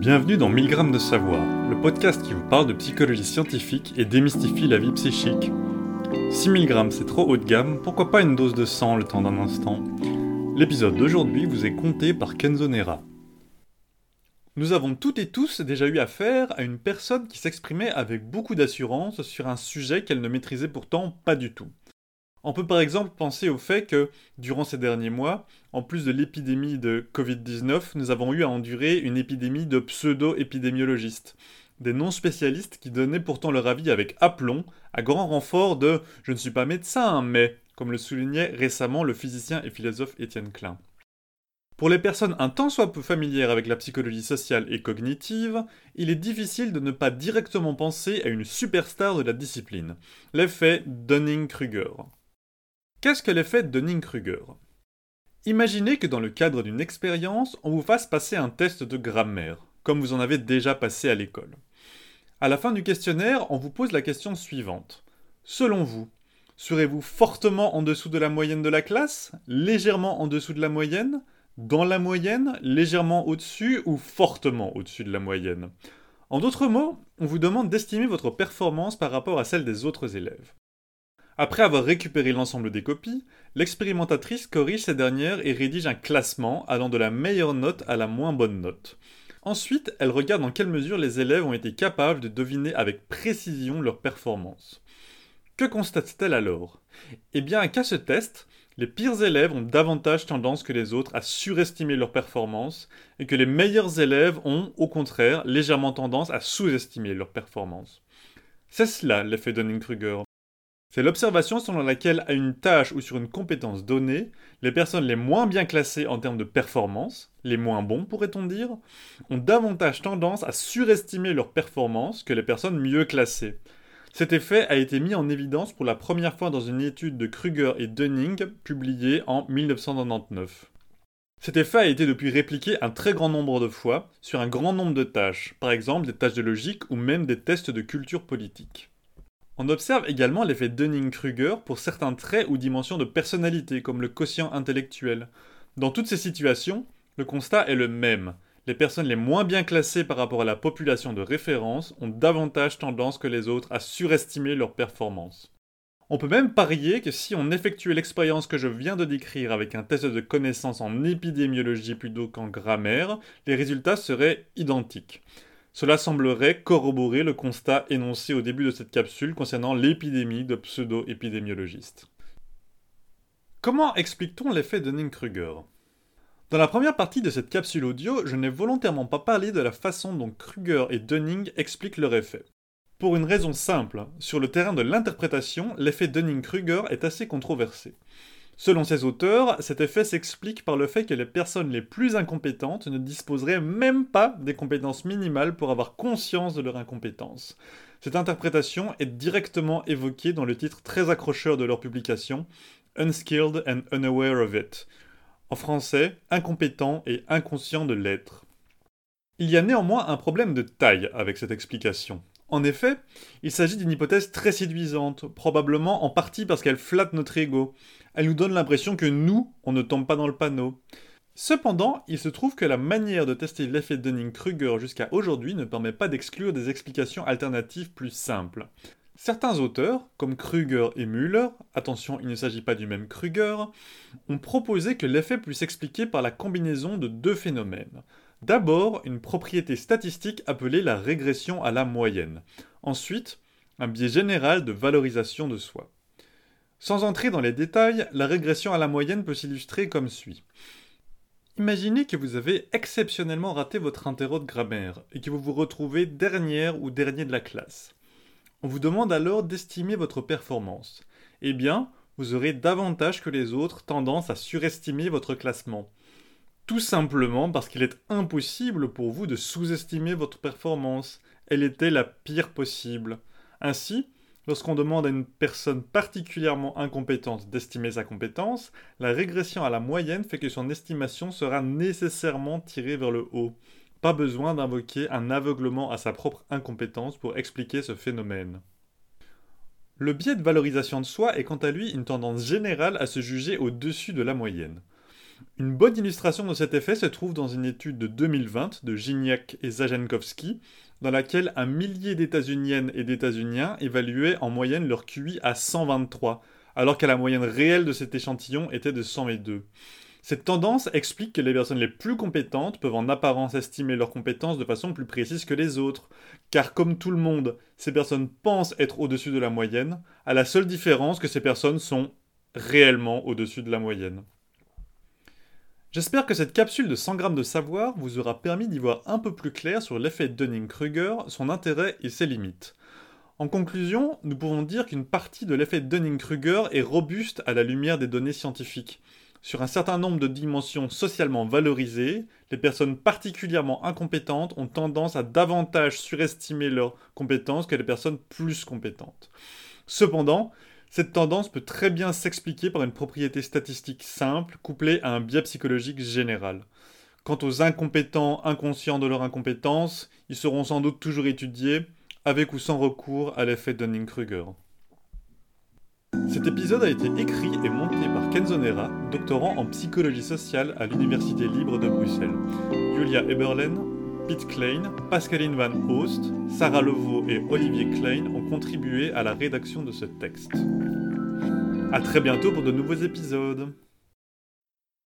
Bienvenue dans 1000 grammes de savoir, le podcast qui vous parle de psychologie scientifique et démystifie la vie psychique. 6000 grammes c'est trop haut de gamme, pourquoi pas une dose de sang le temps d'un instant? L'épisode d'aujourd'hui vous est compté par Kenzo Nera. Nous avons toutes et tous déjà eu affaire à une personne qui s'exprimait avec beaucoup d'assurance sur un sujet qu'elle ne maîtrisait pourtant pas du tout. On peut par exemple penser au fait que, durant ces derniers mois, en plus de l'épidémie de Covid-19, nous avons eu à endurer une épidémie de pseudo-épidémiologistes. Des non-spécialistes qui donnaient pourtant leur avis avec aplomb, à grand renfort de « je ne suis pas médecin, mais », comme le soulignait récemment le physicien et philosophe Étienne Klein. Pour les personnes un tant soit peu familières avec la psychologie sociale et cognitive, il est difficile de ne pas directement penser à une superstar de la discipline, l'effet Dunning-Kruger. Qu'est-ce que l'effet Dunning-Kruger Imaginez que dans le cadre d'une expérience, on vous fasse passer un test de grammaire, comme vous en avez déjà passé à l'école. À la fin du questionnaire, on vous pose la question suivante. Selon vous, serez-vous fortement en dessous de la moyenne de la classe, légèrement en dessous de la moyenne, dans la moyenne, légèrement au-dessus ou fortement au-dessus de la moyenne? En d'autres mots, on vous demande d'estimer votre performance par rapport à celle des autres élèves. Après avoir récupéré l'ensemble des copies, l'expérimentatrice corrige ces dernières et rédige un classement allant de la meilleure note à la moins bonne note. Ensuite, elle regarde dans quelle mesure les élèves ont été capables de deviner avec précision leur performance. Que constate-t-elle alors? Eh bien, qu'à ce test, les pires élèves ont davantage tendance que les autres à surestimer leur performance et que les meilleurs élèves ont, au contraire, légèrement tendance à sous-estimer leur performance. C'est cela l'effet Dunning-Kruger. C'est l'observation selon laquelle à une tâche ou sur une compétence donnée, les personnes les moins bien classées en termes de performance, les moins bons pourrait-on dire, ont davantage tendance à surestimer leur performance que les personnes mieux classées. Cet effet a été mis en évidence pour la première fois dans une étude de Kruger et Dunning publiée en 1999. Cet effet a été depuis répliqué un très grand nombre de fois sur un grand nombre de tâches, par exemple des tâches de logique ou même des tests de culture politique. On observe également l'effet Dunning-Kruger pour certains traits ou dimensions de personnalité, comme le quotient intellectuel. Dans toutes ces situations, le constat est le même. Les personnes les moins bien classées par rapport à la population de référence ont davantage tendance que les autres à surestimer leurs performances. On peut même parier que si on effectuait l'expérience que je viens de décrire avec un test de connaissance en épidémiologie plutôt qu'en grammaire, les résultats seraient identiques. Cela semblerait corroborer le constat énoncé au début de cette capsule concernant l'épidémie de pseudo-épidémiologistes. Comment explique-t-on l'effet Dunning-Kruger Dans la première partie de cette capsule audio, je n'ai volontairement pas parlé de la façon dont Kruger et Dunning expliquent leur effet. Pour une raison simple, sur le terrain de l'interprétation, l'effet Dunning-Kruger est assez controversé. Selon ces auteurs, cet effet s'explique par le fait que les personnes les plus incompétentes ne disposeraient même pas des compétences minimales pour avoir conscience de leur incompétence. Cette interprétation est directement évoquée dans le titre très accrocheur de leur publication, Unskilled and Unaware of It. En français, incompétent et inconscient de l'être. Il y a néanmoins un problème de taille avec cette explication. En effet, il s'agit d'une hypothèse très séduisante, probablement en partie parce qu'elle flatte notre ego. Elle nous donne l'impression que nous, on ne tombe pas dans le panneau. Cependant, il se trouve que la manière de tester l'effet Dunning-Kruger jusqu'à aujourd'hui ne permet pas d'exclure des explications alternatives plus simples. Certains auteurs, comme Kruger et Müller, attention il ne s'agit pas du même Kruger, ont proposé que l'effet puisse s'expliquer par la combinaison de deux phénomènes. D'abord, une propriété statistique appelée la régression à la moyenne. Ensuite, un biais général de valorisation de soi. Sans entrer dans les détails, la régression à la moyenne peut s'illustrer comme suit. Imaginez que vous avez exceptionnellement raté votre interro de grammaire et que vous vous retrouvez dernière ou dernier de la classe. On vous demande alors d'estimer votre performance. Eh bien, vous aurez davantage que les autres tendance à surestimer votre classement. Tout simplement parce qu'il est impossible pour vous de sous-estimer votre performance. Elle était la pire possible. Ainsi, lorsqu'on demande à une personne particulièrement incompétente d'estimer sa compétence, la régression à la moyenne fait que son estimation sera nécessairement tirée vers le haut. Pas besoin d'invoquer un aveuglement à sa propre incompétence pour expliquer ce phénomène. Le biais de valorisation de soi est quant à lui une tendance générale à se juger au-dessus de la moyenne. Une bonne illustration de cet effet se trouve dans une étude de 2020 de Gignac et Zajankowski, dans laquelle un millier d'États-Uniennes et d'États-Uniens évaluaient en moyenne leur QI à 123, alors que la moyenne réelle de cet échantillon était de 102. Cette tendance explique que les personnes les plus compétentes peuvent en apparence estimer leurs compétences de façon plus précise que les autres, car comme tout le monde, ces personnes pensent être au-dessus de la moyenne, à la seule différence que ces personnes sont réellement au-dessus de la moyenne. J'espère que cette capsule de 100 grammes de savoir vous aura permis d'y voir un peu plus clair sur l'effet Dunning-Kruger, son intérêt et ses limites. En conclusion, nous pouvons dire qu'une partie de l'effet Dunning-Kruger est robuste à la lumière des données scientifiques. Sur un certain nombre de dimensions socialement valorisées, les personnes particulièrement incompétentes ont tendance à davantage surestimer leurs compétences que les personnes plus compétentes. Cependant, cette tendance peut très bien s'expliquer par une propriété statistique simple couplée à un biais psychologique général. Quant aux incompétents inconscients de leur incompétence, ils seront sans doute toujours étudiés, avec ou sans recours à l'effet Dunning-Kruger. Cet épisode a été écrit et monté par Kenzo Nera, doctorant en psychologie sociale à l'Université libre de Bruxelles. Julia Eberlen, Pete Klein, Pascaline Van Oost, Sarah Levaux et Olivier Klein ont contribué à la rédaction de ce texte. A très bientôt pour de nouveaux épisodes